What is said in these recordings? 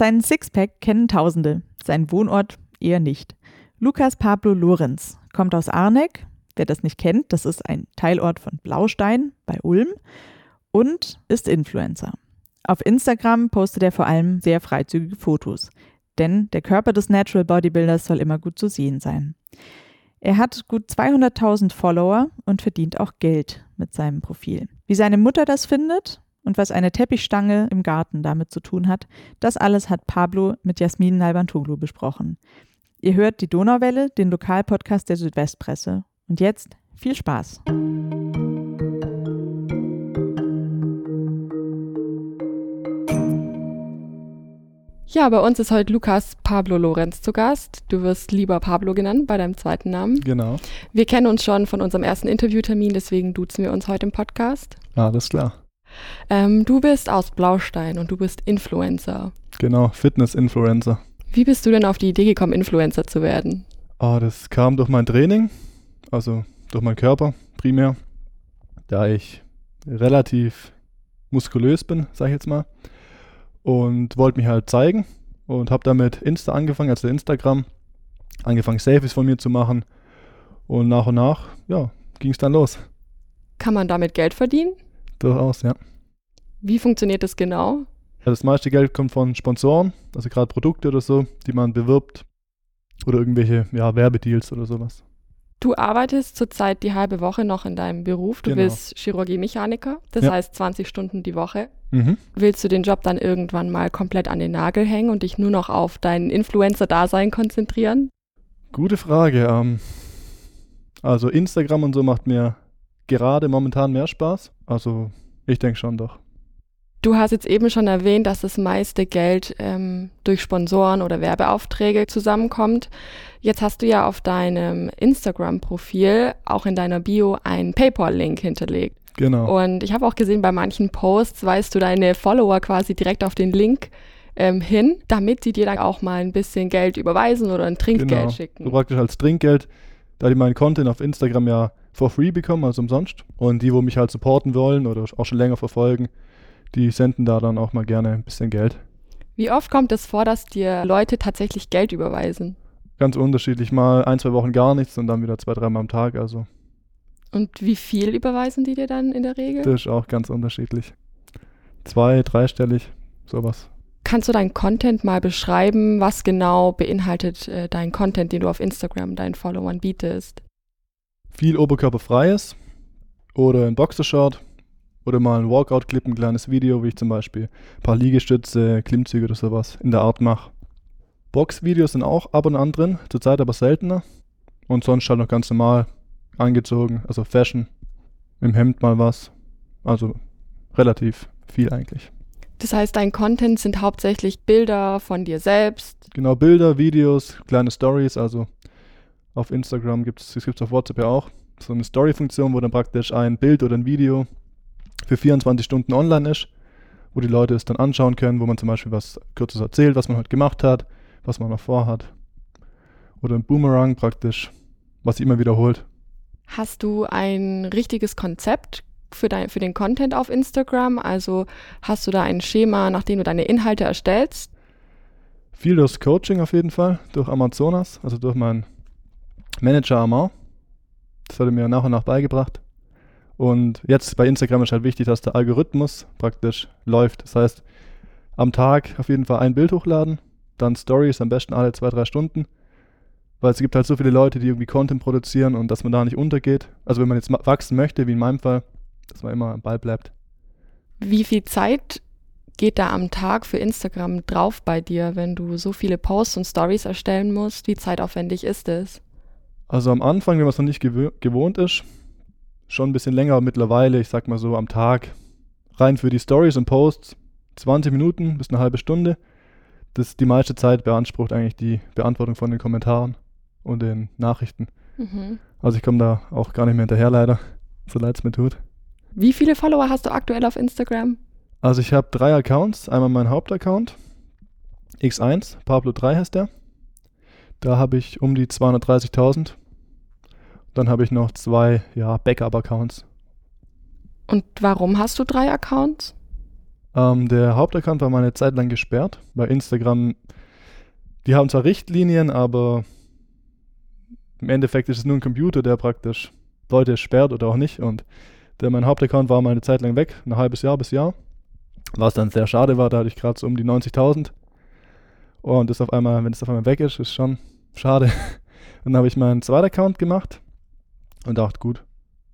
Seinen Sixpack kennen Tausende, seinen Wohnort eher nicht. Lukas Pablo Lorenz kommt aus Arneck. Wer das nicht kennt, das ist ein Teilort von Blaustein bei Ulm und ist Influencer. Auf Instagram postet er vor allem sehr freizügige Fotos, denn der Körper des Natural Bodybuilders soll immer gut zu sehen sein. Er hat gut 200.000 Follower und verdient auch Geld mit seinem Profil. Wie seine Mutter das findet und was eine Teppichstange im Garten damit zu tun hat, das alles hat Pablo mit Jasmin Nalbantoglu besprochen. Ihr hört die Donauwelle, den Lokalpodcast der Südwestpresse. Und jetzt viel Spaß. Ja, bei uns ist heute Lukas Pablo Lorenz zu Gast. Du wirst lieber Pablo genannt bei deinem zweiten Namen. Genau. Wir kennen uns schon von unserem ersten Interviewtermin, deswegen duzen wir uns heute im Podcast. Alles klar. Ähm, du bist aus Blaustein und du bist Influencer. Genau, Fitness-Influencer. Wie bist du denn auf die Idee gekommen, Influencer zu werden? Oh, das kam durch mein Training, also durch meinen Körper primär, da ich relativ muskulös bin, sag ich jetzt mal, und wollte mich halt zeigen und habe damit Insta angefangen, also Instagram, angefangen Selfies von mir zu machen und nach und nach, ja, ging es dann los. Kann man damit Geld verdienen? Durchaus, ja. Wie funktioniert das genau? Das meiste Geld kommt von Sponsoren, also gerade Produkte oder so, die man bewirbt oder irgendwelche ja, Werbedeals oder sowas. Du arbeitest zurzeit die halbe Woche noch in deinem Beruf. Du Genau. bist Chirurgie-Mechaniker, das Ja. heißt 20 Stunden die Woche. Mhm. Willst du den Job dann irgendwann mal komplett an den Nagel hängen und dich nur noch auf dein Influencer-Dasein konzentrieren? Gute Frage. Ähm, also Instagram und so macht mir gerade momentan mehr Spaß. Also ich denke schon doch. Du hast jetzt eben schon erwähnt, dass das meiste Geld ähm, durch Sponsoren oder Werbeaufträge zusammenkommt. Jetzt hast du ja auf deinem Instagram-Profil auch in deiner Bio einen PayPal-Link hinterlegt. Genau. Und ich habe auch gesehen, bei manchen Posts weist du deine Follower quasi direkt auf den Link ähm, hin, damit sie dir dann auch mal ein bisschen Geld überweisen oder ein Trinkgeld genau. schicken. So praktisch als Trinkgeld, da die meinen Content auf Instagram ja for free bekommen, also umsonst. Und die, wo mich halt supporten wollen oder auch schon länger verfolgen, die senden da dann auch mal gerne ein bisschen Geld. Wie oft kommt es vor, dass dir Leute tatsächlich Geld überweisen? Ganz unterschiedlich, mal ein, zwei Wochen gar nichts und dann wieder zwei, dreimal am Tag. Also Und wie viel überweisen die dir dann in der Regel? das ist auch ganz unterschiedlich. Zwei, dreistellig, sowas. Kannst du deinen Content mal beschreiben? Was genau beinhaltet äh, dein Content, den du auf Instagram deinen Followern bietest? Viel oberkörperfreies oder ein Boxershort oder mal ein Walkout-Clip, ein kleines Video, wie ich zum Beispiel ein paar Liegestütze, Klimmzüge oder sowas in der Art mache. Boxvideos sind auch ab und an drin, zurzeit aber seltener. Und sonst halt noch ganz normal angezogen, also Fashion, im Hemd mal was. Also relativ viel eigentlich. Das heißt, dein Content sind hauptsächlich Bilder von dir selbst. Genau, Bilder, Videos, kleine Stories, also auf Instagram gibt es, das gibt es auf WhatsApp ja auch, so eine Story-Funktion, wo dann praktisch ein Bild oder ein Video für 24 Stunden online ist, wo die Leute es dann anschauen können, wo man zum Beispiel was kurzes erzählt, was man heute gemacht hat, was man noch vorhat. Oder ein Boomerang praktisch, was sich immer wiederholt. Hast du ein richtiges Konzept für, dein, für den Content auf Instagram? Also hast du da ein Schema, nach dem du deine Inhalte erstellst? Viel durchs Coaching auf jeden Fall, durch Amazonas, also durch meinen Manager Amar. Das hat er mir nach und nach beigebracht. Und jetzt bei Instagram ist halt wichtig, dass der Algorithmus praktisch läuft. Das heißt, am Tag auf jeden Fall ein Bild hochladen, dann Stories am besten alle zwei, drei Stunden. Weil es gibt halt so viele Leute, die irgendwie Content produzieren und dass man da nicht untergeht. Also wenn man jetzt wachsen möchte, wie in meinem Fall, dass man immer am Ball bleibt. Wie viel Zeit geht da am Tag für Instagram drauf bei dir, wenn du so viele Posts und Stories erstellen musst? Wie zeitaufwendig ist es? Also am Anfang, wenn man es noch nicht gewö gewohnt ist, schon ein bisschen länger, aber mittlerweile, ich sag mal so am Tag, rein für die Stories und Posts, 20 Minuten bis eine halbe Stunde. Das die meiste Zeit beansprucht eigentlich die Beantwortung von den Kommentaren und den Nachrichten. Mhm. Also ich komme da auch gar nicht mehr hinterher leider, so leid es mir tut. Wie viele Follower hast du aktuell auf Instagram? Also ich habe drei Accounts, einmal mein Hauptaccount, X1, Pablo3 heißt der. Da habe ich um die 230.000. Dann habe ich noch zwei ja, Backup-Accounts. Und warum hast du drei Accounts? Ähm, der Hauptaccount war mal eine Zeit lang gesperrt. Bei Instagram, die haben zwar Richtlinien, aber im Endeffekt ist es nur ein Computer, der praktisch Leute sperrt oder auch nicht. Und der, mein Hauptaccount war mal eine Zeit lang weg, ein halbes Jahr bis Jahr. Was dann sehr schade war, da hatte ich gerade so um die 90.000. Und das auf einmal, wenn es auf einmal weg ist, ist schon schade. dann habe ich meinen zweiten Account gemacht und dachte, gut,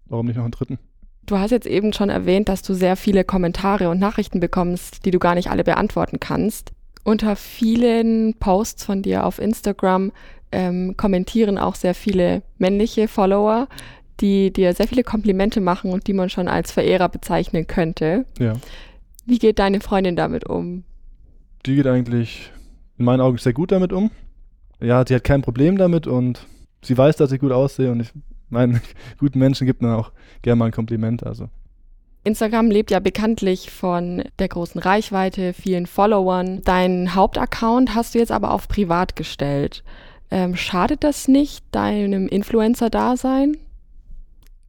warum nicht noch einen dritten? Du hast jetzt eben schon erwähnt, dass du sehr viele Kommentare und Nachrichten bekommst, die du gar nicht alle beantworten kannst. Unter vielen Posts von dir auf Instagram ähm, kommentieren auch sehr viele männliche Follower, die dir sehr viele Komplimente machen und die man schon als Verehrer bezeichnen könnte. Ja. Wie geht deine Freundin damit um? Die geht eigentlich in meinen Augen sehr gut damit um. Ja, sie hat kein Problem damit und sie weiß, dass ich gut aussehe und ich meine, guten Menschen gibt man auch gerne mal ein Kompliment. Also. Instagram lebt ja bekanntlich von der großen Reichweite, vielen Followern. Deinen Hauptaccount hast du jetzt aber auf privat gestellt. Ähm, schadet das nicht deinem Influencer-Dasein?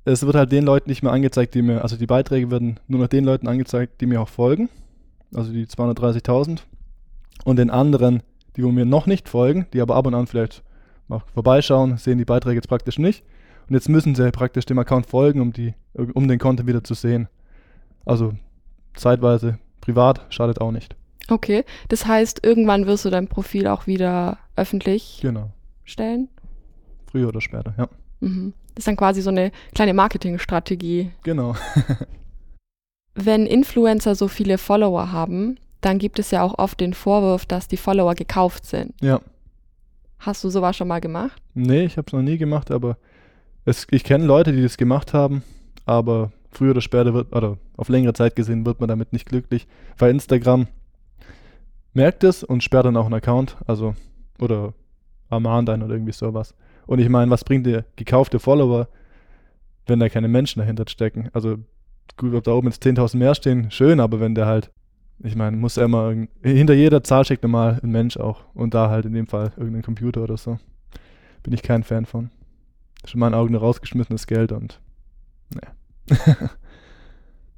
Es wird halt den Leuten nicht mehr angezeigt, die mir, also die Beiträge werden nur noch den Leuten angezeigt, die mir auch folgen. Also die 230.000. Und den anderen, die mir noch nicht folgen, die aber ab und an vielleicht mal vorbeischauen, sehen die Beiträge jetzt praktisch nicht. Und jetzt müssen sie praktisch dem Account folgen, um, die, um den Content wieder zu sehen. Also zeitweise privat schadet auch nicht. Okay, das heißt, irgendwann wirst du dein Profil auch wieder öffentlich genau. stellen? Früher oder später, ja. Mhm. Das ist dann quasi so eine kleine Marketingstrategie. Genau. Wenn Influencer so viele Follower haben, dann gibt es ja auch oft den Vorwurf, dass die Follower gekauft sind. Ja. Hast du sowas schon mal gemacht? Nee, ich habe es noch nie gemacht, aber es, ich kenne Leute, die das gemacht haben, aber früher oder später wird, oder auf längere Zeit gesehen, wird man damit nicht glücklich, weil Instagram merkt es und sperrt dann auch einen Account, also, oder ermahnt einen oder irgendwie sowas. Und ich meine, was bringt der gekaufte Follower, wenn da keine Menschen dahinter stecken? Also, gut, ob da oben jetzt 10.000 mehr stehen, schön, aber wenn der halt, ich meine, muss er immer, hinter jeder Zahl steckt normal ein Mensch auch. Und da halt in dem Fall irgendein Computer oder so. Bin ich kein Fan von ist in meinen Augen nur rausgeschmissenes Geld und naja.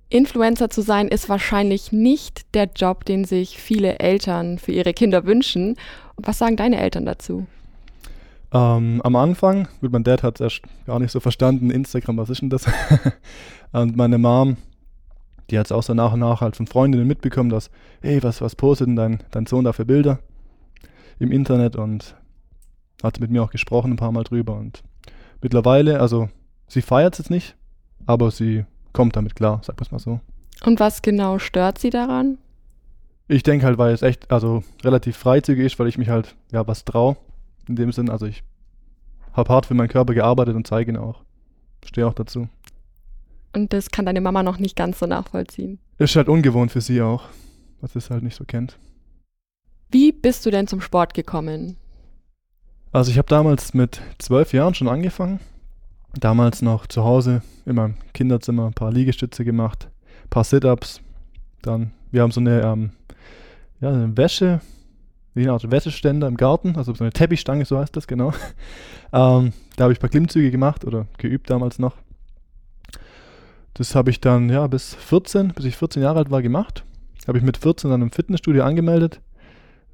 Influencer zu sein ist wahrscheinlich nicht der Job, den sich viele Eltern für ihre Kinder wünschen. Was sagen deine Eltern dazu? Ähm, am Anfang, gut, mein Dad hat es erst gar nicht so verstanden, Instagram, was ist denn das? und meine Mom, die hat es auch so nach und nach halt von Freundinnen mitbekommen, dass, hey, was, was postet denn dein, dein Sohn da für Bilder im Internet und hat mit mir auch gesprochen ein paar Mal drüber und mittlerweile, also sie feiert es jetzt nicht, aber sie kommt damit klar, sag es mal so. Und was genau stört sie daran? Ich denke halt, weil es echt, also relativ freizügig ist, weil ich mich halt, ja, was traue. In dem Sinn, also ich habe hart für meinen Körper gearbeitet und zeige ihn auch. Stehe auch dazu. Und das kann deine Mama noch nicht ganz so nachvollziehen. Ist halt ungewohnt für sie auch, was es halt nicht so kennt. Wie bist du denn zum Sport gekommen? Also ich habe damals mit zwölf Jahren schon angefangen. Damals noch zu Hause in meinem Kinderzimmer ein paar Liegestütze gemacht, ein paar Sit-Ups. Dann, wir haben so eine, ähm, ja, eine Wäsche, wie eine Art Wäscheständer im Garten, also so eine Teppichstange, so heißt das, genau. ähm, da habe ich ein paar Klimmzüge gemacht oder geübt damals noch. Das habe ich dann, ja, bis 14, bis ich 14 Jahre alt war, gemacht. Habe ich mit 14 dann im Fitnessstudio angemeldet.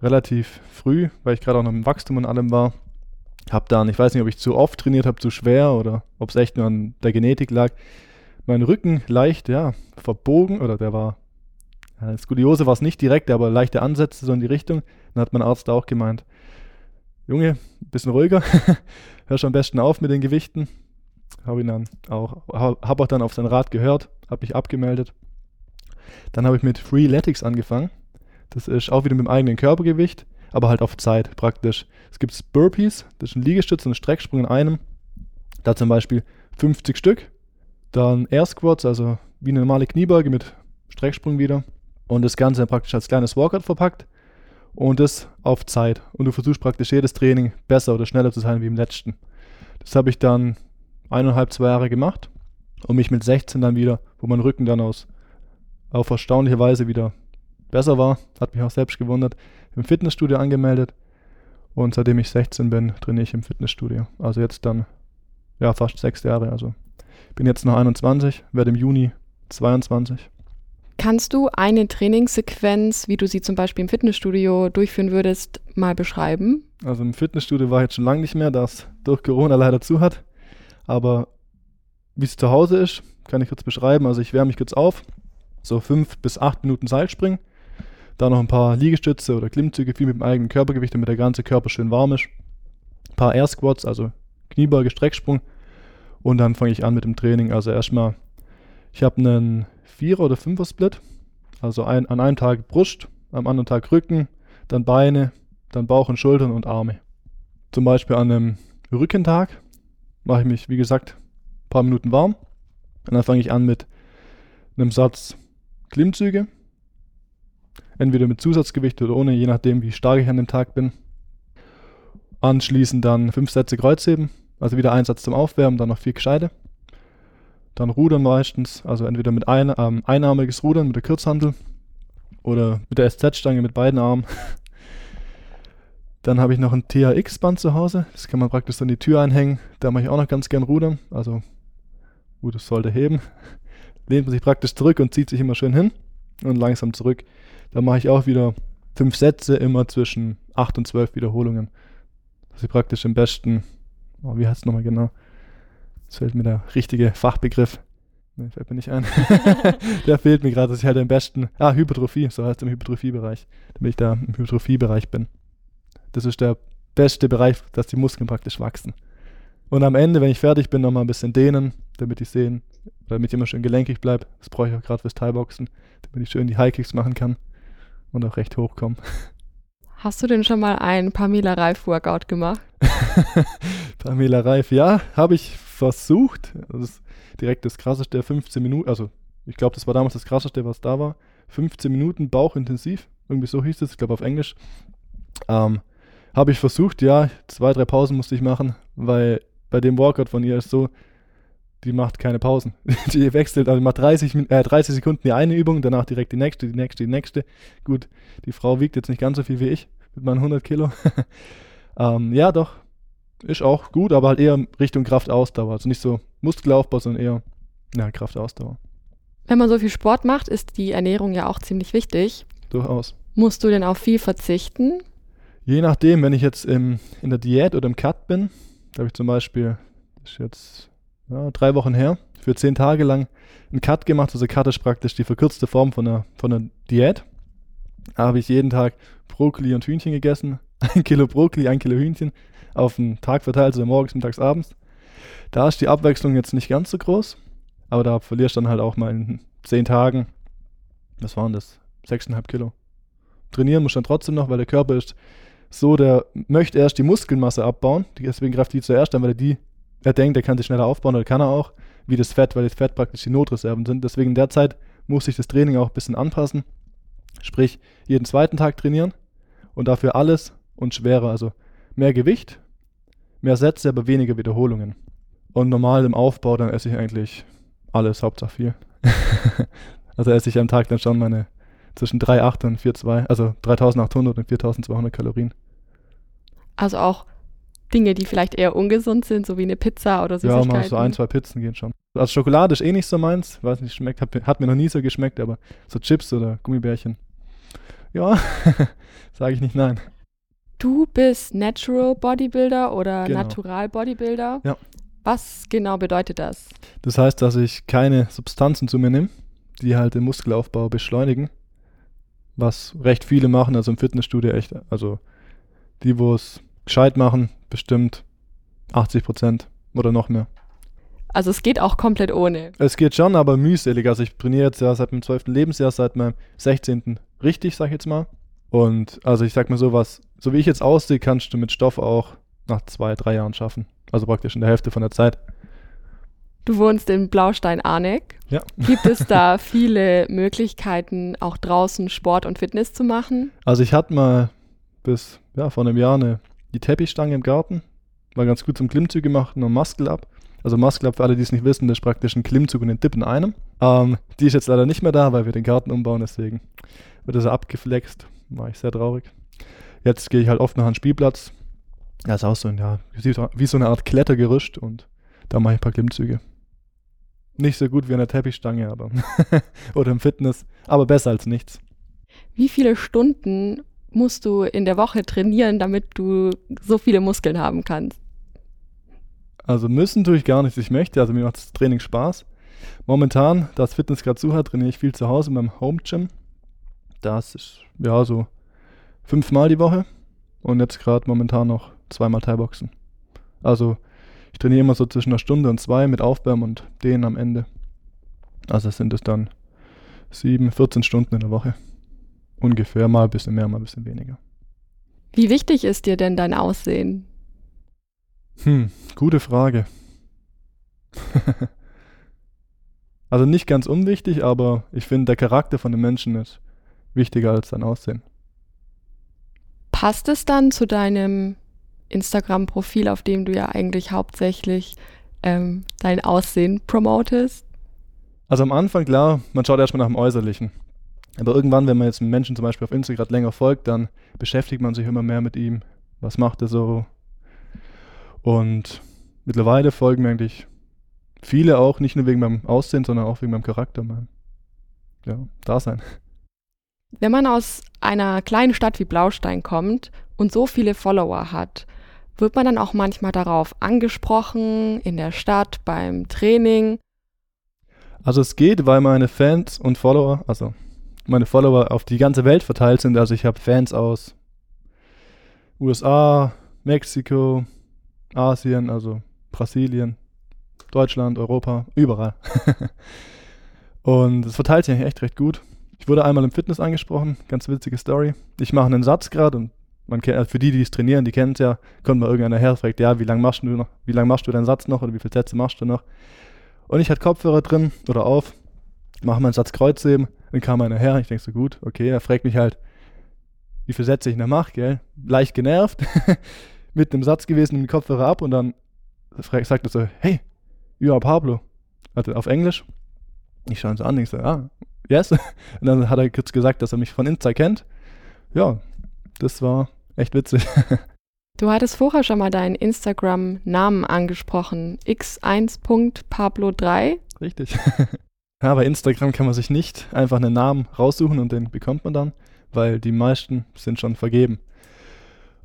Relativ früh, weil ich gerade auch noch im Wachstum und allem war. Hab dann, ich weiß nicht, ob ich zu oft trainiert habe, zu schwer oder ob es echt nur an der Genetik lag. Mein Rücken leicht, ja, verbogen oder der war, ja, Skoliose war es nicht direkt, aber leichte Ansätze so in die Richtung. Dann hat mein Arzt auch gemeint, Junge, bisschen ruhiger, hör schon am besten auf mit den Gewichten. Habe ihn dann auch, habe auch dann auf sein Rat gehört, habe mich abgemeldet. Dann habe ich mit Freeletics angefangen. Das ist auch wieder mit dem eigenen Körpergewicht aber halt auf Zeit praktisch. Es gibt Burpees, das ist ein Liegestütz und ein Strecksprung in einem. Da zum Beispiel 50 Stück. Dann Air Squats, also wie eine normale Kniebeuge mit Strecksprung wieder. Und das Ganze praktisch als kleines Workout verpackt. Und das auf Zeit. Und du versuchst praktisch jedes Training besser oder schneller zu sein wie im letzten. Das habe ich dann eineinhalb, zwei Jahre gemacht. Und mich mit 16 dann wieder, wo mein Rücken dann aus auf erstaunliche Weise wieder besser war. Hat mich auch selbst gewundert im Fitnessstudio angemeldet und seitdem ich 16 bin, trainiere ich im Fitnessstudio. Also jetzt dann, ja, fast sechs Jahre. Also bin jetzt noch 21, werde im Juni 22. Kannst du eine Trainingssequenz, wie du sie zum Beispiel im Fitnessstudio durchführen würdest, mal beschreiben? Also im Fitnessstudio war ich jetzt schon lange nicht mehr, da es durch Corona leider zu hat. Aber wie es zu Hause ist, kann ich kurz beschreiben. Also ich wärme mich kurz auf, so fünf bis acht Minuten Seilspringen, dann noch ein paar Liegestütze oder Klimmzüge, viel mit dem eigenen Körpergewicht, damit der ganze Körper schön warm ist. Ein paar Air Squats, also Kniebeuge, Strecksprung. Und dann fange ich an mit dem Training. Also erstmal, ich habe einen Vierer- oder Fünfer-Split. Also ein, an einem Tag Brust, am anderen Tag Rücken, dann Beine, dann Bauch und Schultern und Arme. Zum Beispiel an einem Rückentag mache ich mich, wie gesagt, ein paar Minuten warm. Und dann fange ich an mit einem Satz Klimmzüge. Entweder mit Zusatzgewicht oder ohne, je nachdem, wie stark ich an dem Tag bin. Anschließend dann fünf Sätze Kreuzheben, also wieder ein Satz zum Aufwärmen, dann noch vier Gescheide. Dann Rudern meistens, also entweder mit ein, ähm, einarmiges Rudern mit der Kurzhandel oder mit der SZ-Stange mit beiden Armen. Dann habe ich noch ein THX-Band zu Hause. Das kann man praktisch an die Tür einhängen. Da mache ich auch noch ganz gern Rudern. Also, gut, das sollte heben. Lehnt man sich praktisch zurück und zieht sich immer schön hin und langsam zurück. Da mache ich auch wieder fünf Sätze, immer zwischen acht und zwölf Wiederholungen. Dass ich praktisch im besten, oh, wie heißt es nochmal genau? Jetzt fällt mir der richtige Fachbegriff. Ne, fällt mir nicht ein. der fehlt mir gerade, dass ich halt im besten, ah, Hypertrophie, so heißt es im Hypertrophiebereich, damit ich da im Hypertrophiebereich bin. Das ist der beste Bereich, dass die Muskeln praktisch wachsen. Und am Ende, wenn ich fertig bin, nochmal ein bisschen dehnen, damit ich sehen, damit ich immer schön gelenkig bleibe. Das brauche ich auch gerade fürs Thai-Boxen, damit ich schön die High-Kicks machen kann und auch recht hoch komme. Hast du denn schon mal einen Pamela Reif-Workout gemacht? Pamela Reif, ja, habe ich versucht. Das ist direkt das krasseste, 15 Minuten, also ich glaube, das war damals das krasseste, was da war. 15 Minuten Bauchintensiv, irgendwie so hieß es, ich glaube auf Englisch. Ähm, habe ich versucht, ja, zwei, drei Pausen musste ich machen, weil bei dem Workout von ihr ist so, die macht keine Pausen. die wechselt, also macht 30, äh, 30 Sekunden die eine Übung, danach direkt die nächste, die nächste, die nächste. Gut, die Frau wiegt jetzt nicht ganz so viel wie ich, mit meinen 100 Kilo. ähm, ja, doch, ist auch gut, aber halt eher Richtung Kraftausdauer. Also nicht so Muskelaufbau, sondern eher ja, Kraftausdauer. Wenn man so viel Sport macht, ist die Ernährung ja auch ziemlich wichtig. Durchaus. Musst du denn auf viel verzichten? Je nachdem, wenn ich jetzt im, in der Diät oder im Cut bin, da habe ich zum Beispiel, das ist jetzt ja, drei Wochen her, für zehn Tage lang einen Cut gemacht. Also Cut ist praktisch die verkürzte Form von einer, von einer Diät. Da habe ich jeden Tag Brokkoli und Hühnchen gegessen. Ein Kilo Brokkoli, ein Kilo Hühnchen auf den Tag verteilt, also morgens, mittags, abends. Da ist die Abwechslung jetzt nicht ganz so groß, aber da verlierst du dann halt auch mal in zehn Tagen, was waren das, sechseinhalb Kilo. Trainieren muss dann trotzdem noch, weil der Körper ist so, der möchte erst die Muskelmasse abbauen, deswegen greift die zuerst an, weil er die, er denkt, er kann sie schneller aufbauen, oder kann er auch, wie das Fett, weil das Fett praktisch die Notreserven sind. Deswegen in der Zeit muss ich das Training auch ein bisschen anpassen. Sprich, jeden zweiten Tag trainieren und dafür alles und schwerer, also mehr Gewicht, mehr Sätze, aber weniger Wiederholungen. Und normal im Aufbau, dann esse ich eigentlich alles, Hauptsache viel. also esse ich am Tag dann schon meine zwischen 3,8 und 4,2, also 3800 und 4200 Kalorien. Also auch Dinge, die vielleicht eher ungesund sind, so wie eine Pizza oder Süßigkeiten. Ja, mal so ein, zwei Pizzen gehen schon. Also Schokolade ist eh nicht so meins, weiß nicht, schmeckt, hat, hat mir noch nie so geschmeckt, aber so Chips oder Gummibärchen, ja, sage ich nicht nein. Du bist Natural Bodybuilder oder Genau. Natural Bodybuilder. Ja. Was genau bedeutet das? Das heißt, dass ich keine Substanzen zu mir nehme, die halt den Muskelaufbau beschleunigen, was recht viele machen, also im Fitnessstudio echt, also die, wo es gescheit machen, bestimmt 80 Prozent oder noch mehr. Also es geht auch komplett ohne. Es geht schon, aber mühselig. Also ich trainiere jetzt ja seit meinem 12. Lebensjahr, seit meinem 16. richtig, sag ich jetzt mal. Und also ich sag mal so was, so wie ich jetzt aussehe, kannst du mit Stoff auch nach zwei, drei Jahren schaffen. Also praktisch in der Hälfte von der Zeit. Du wohnst in Blaustein-Arneck. Ja. Gibt es da viele Möglichkeiten, auch draußen Sport und Fitness zu machen? Also ich hatte mal bis ja, vor einem Jahr eine, die Teppichstange im Garten. War ganz gut zum Klimmzüge machen und Muscle Up. Also Muscle Up, für alle, die es nicht wissen, das ist praktisch ein Klimmzug und ein Dip in einem. Ähm, die ist jetzt leider nicht mehr da, weil wir den Garten umbauen, deswegen wird das abgeflext. War ich sehr traurig. Jetzt gehe ich halt oft nach einem Spielplatz. Ja, ist auch so ein, ja, wie so- wie so eine Art Klettergerüst und da mache ich ein paar Klimmzüge. Nicht so gut wie an der Teppichstange, aber oder im Fitness, aber besser als nichts. Wie viele Stunden musst du in der Woche trainieren, damit du so viele Muskeln haben kannst? Also müssen tue ich gar nicht. Ich möchte, also mir macht das Training Spaß. Momentan, da das Fitness gerade zu hat, trainiere ich viel zu Hause in meinem Home Gym. Das ist ja so fünfmal die Woche und jetzt gerade momentan noch zweimal Thai-Boxen. Also ich trainiere immer so zwischen einer Stunde und zwei mit Aufwärmen und Dehnen am Ende. Also sind es dann sieben, 14 Stunden in der Woche. Ungefähr, mal ein bisschen mehr, mal ein bisschen weniger. Wie wichtig ist dir denn dein Aussehen? Hm, gute Frage. also nicht ganz unwichtig, aber ich finde, der Charakter von den Menschen ist wichtiger als sein Aussehen. Passt es dann zu deinem Instagram-Profil, auf dem du ja eigentlich hauptsächlich ähm, dein Aussehen promotest? Also am Anfang, klar, man schaut erstmal nach dem Äußerlichen. Aber irgendwann, wenn man jetzt einen Menschen zum Beispiel auf Instagram länger folgt, dann beschäftigt man sich immer mehr mit ihm. Was macht er so? Und mittlerweile folgen mir eigentlich viele auch, nicht nur wegen meinem Aussehen, sondern auch wegen meinem Charakter, meinem ja, Dasein. Wenn man aus einer kleinen Stadt wie Blaustein kommt und so viele Follower hat, wird man dann auch manchmal darauf angesprochen, in der Stadt, beim Training? Also es geht, weil meine Fans und Follower, also meine Follower auf die ganze Welt verteilt sind. Also ich habe Fans aus USA, Mexiko, Asien, also Brasilien, Deutschland, Europa, überall. und es verteilt sich echt recht gut. Ich wurde einmal im Fitness angesprochen, ganz witzige Story. Ich mache einen Satz gerade und man kennt, also für die, die es trainieren, die kennen es ja, kommt mal irgendeiner her, fragt, ja, wie lange machst du noch, wie lange machst du deinen Satz noch oder wie viele Sätze machst du noch? Und ich hatte Kopfhörer drin oder auf, mache meinen Satz Kreuzheben, dann kam einer her, ich denke so, gut, okay, er fragt mich halt, wie viele Sätze ich noch mache, gell? Leicht genervt, mit einem Satz gewesen, den Kopfhörer ab und dann sagt er so, hey, are Pablo. Also auf Englisch. Ich schaue ihn so an, ich so, ah, yes. Und dann hat er kurz gesagt, dass er mich von Insta kennt. Ja, das war echt witzig. Du hattest vorher schon mal deinen Instagram-Namen angesprochen. x1.pablo3. Richtig. Ja, bei Instagram kann man sich nicht einfach einen Namen raussuchen und den bekommt man dann, weil die meisten sind schon vergeben.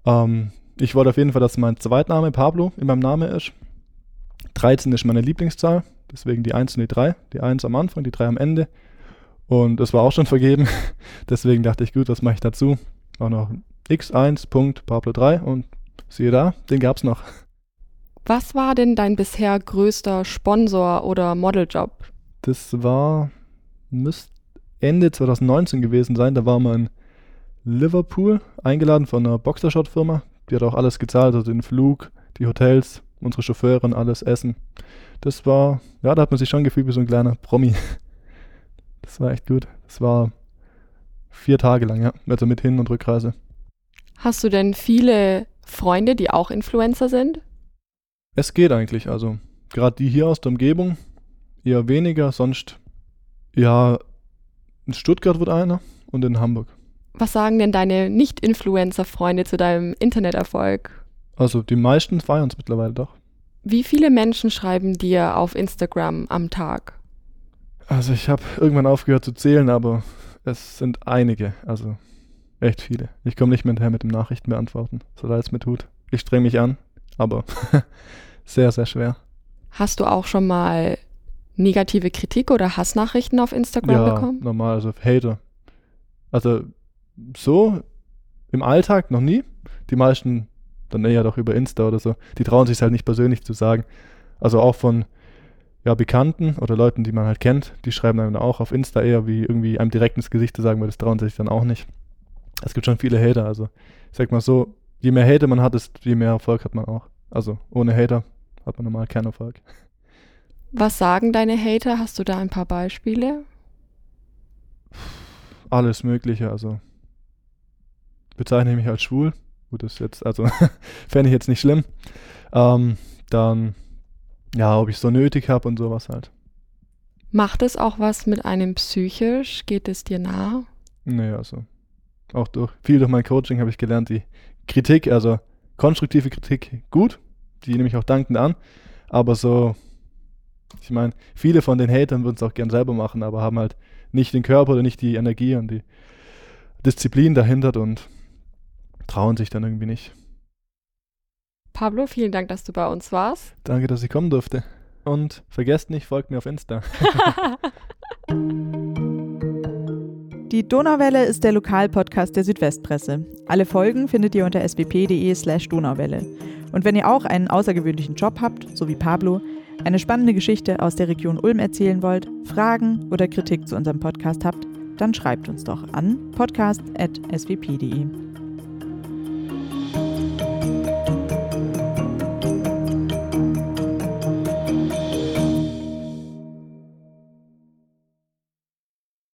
Ähm, ich wollte auf jeden Fall, dass mein Zweitname Pablo in meinem Namen ist. 13 ist meine Lieblingszahl, deswegen die 1 und die 3. Die 1 am Anfang, die 3 am Ende. Und das war auch schon vergeben. deswegen dachte ich, gut, was mache ich dazu? Auch noch x1.pablo3 und siehe da, den gab es noch. Was war denn dein bisher größter Sponsor oder Modeljob? Das war, müsste Ende 2019 gewesen sein. Da war man in Liverpool eingeladen von einer Boxershot-Firma. Die hat auch alles gezahlt, also den Flug, die Hotels, unsere Chauffeurin, alles Essen. Das war, ja, da hat man sich schon gefühlt wie so ein kleiner Promi. Das war echt gut. Das war vier Tage lang, ja, also mit Hin- und Rückreise. Hast du denn viele Freunde, die auch Influencer sind? Es geht eigentlich, also gerade die hier aus der Umgebung eher weniger, sonst ja, in Stuttgart wird einer und in Hamburg. Was sagen denn deine Nicht-Influencer-Freunde zu deinem Interneterfolg? Also die meisten feiern es mittlerweile doch. Wie viele Menschen schreiben dir auf Instagram am Tag? Also ich habe irgendwann aufgehört zu zählen, aber es sind einige, also echt viele. Ich komme nicht mehr hinterher mit dem Nachrichten beantworten, so leid es mir tut. Ich streng mich an, aber sehr, sehr schwer. Hast du auch schon mal negative Kritik oder Hassnachrichten auf Instagram ja, bekommen? normal, also Hater. Also so im Alltag noch nie. Die meisten dann eher doch über Insta oder so. Die trauen sich halt nicht persönlich zu sagen. Also auch von ja, Bekannten oder Leuten, die man halt kennt, die schreiben dann auch auf Insta eher wie irgendwie einem direkt ins Gesicht zu sagen, weil das trauen sie sich dann auch nicht. Es gibt schon viele Hater, also ich sag mal so, je mehr Hater man hat, ist, je mehr Erfolg hat man auch. Also ohne Hater hat man normal keinen Erfolg. Was sagen deine Hater? Hast du da ein paar Beispiele? Alles Mögliche, also bezeichne ich mich als schwul. Gut, das ist jetzt, also fände ich jetzt nicht schlimm. Ähm, dann, ja, ob ich es so nötig habe und sowas halt. Macht es auch was mit einem psychisch? Geht es dir nah? Nee, also auch durch viel durch mein Coaching habe ich gelernt, die Kritik, also konstruktive Kritik gut, die nehme ich auch dankend an, aber so Ich meine, viele von den Hatern würden es auch gern selber machen, aber haben halt nicht den Körper oder nicht die Energie und die Disziplin dahinter und trauen sich dann irgendwie nicht. Pablo, vielen Dank, dass du bei uns warst. Danke, dass ich kommen durfte. Und vergesst nicht, folgt mir auf Insta. Die Donauwelle ist der Lokalpodcast der Südwestpresse. Alle Folgen findet ihr unter swp.de slash Donauwelle. Und wenn ihr auch einen außergewöhnlichen Job habt, so wie Pablo, eine spannende Geschichte aus der Region Ulm erzählen wollt, Fragen oder Kritik zu unserem Podcast habt, dann schreibt uns doch an podcast.swp.de.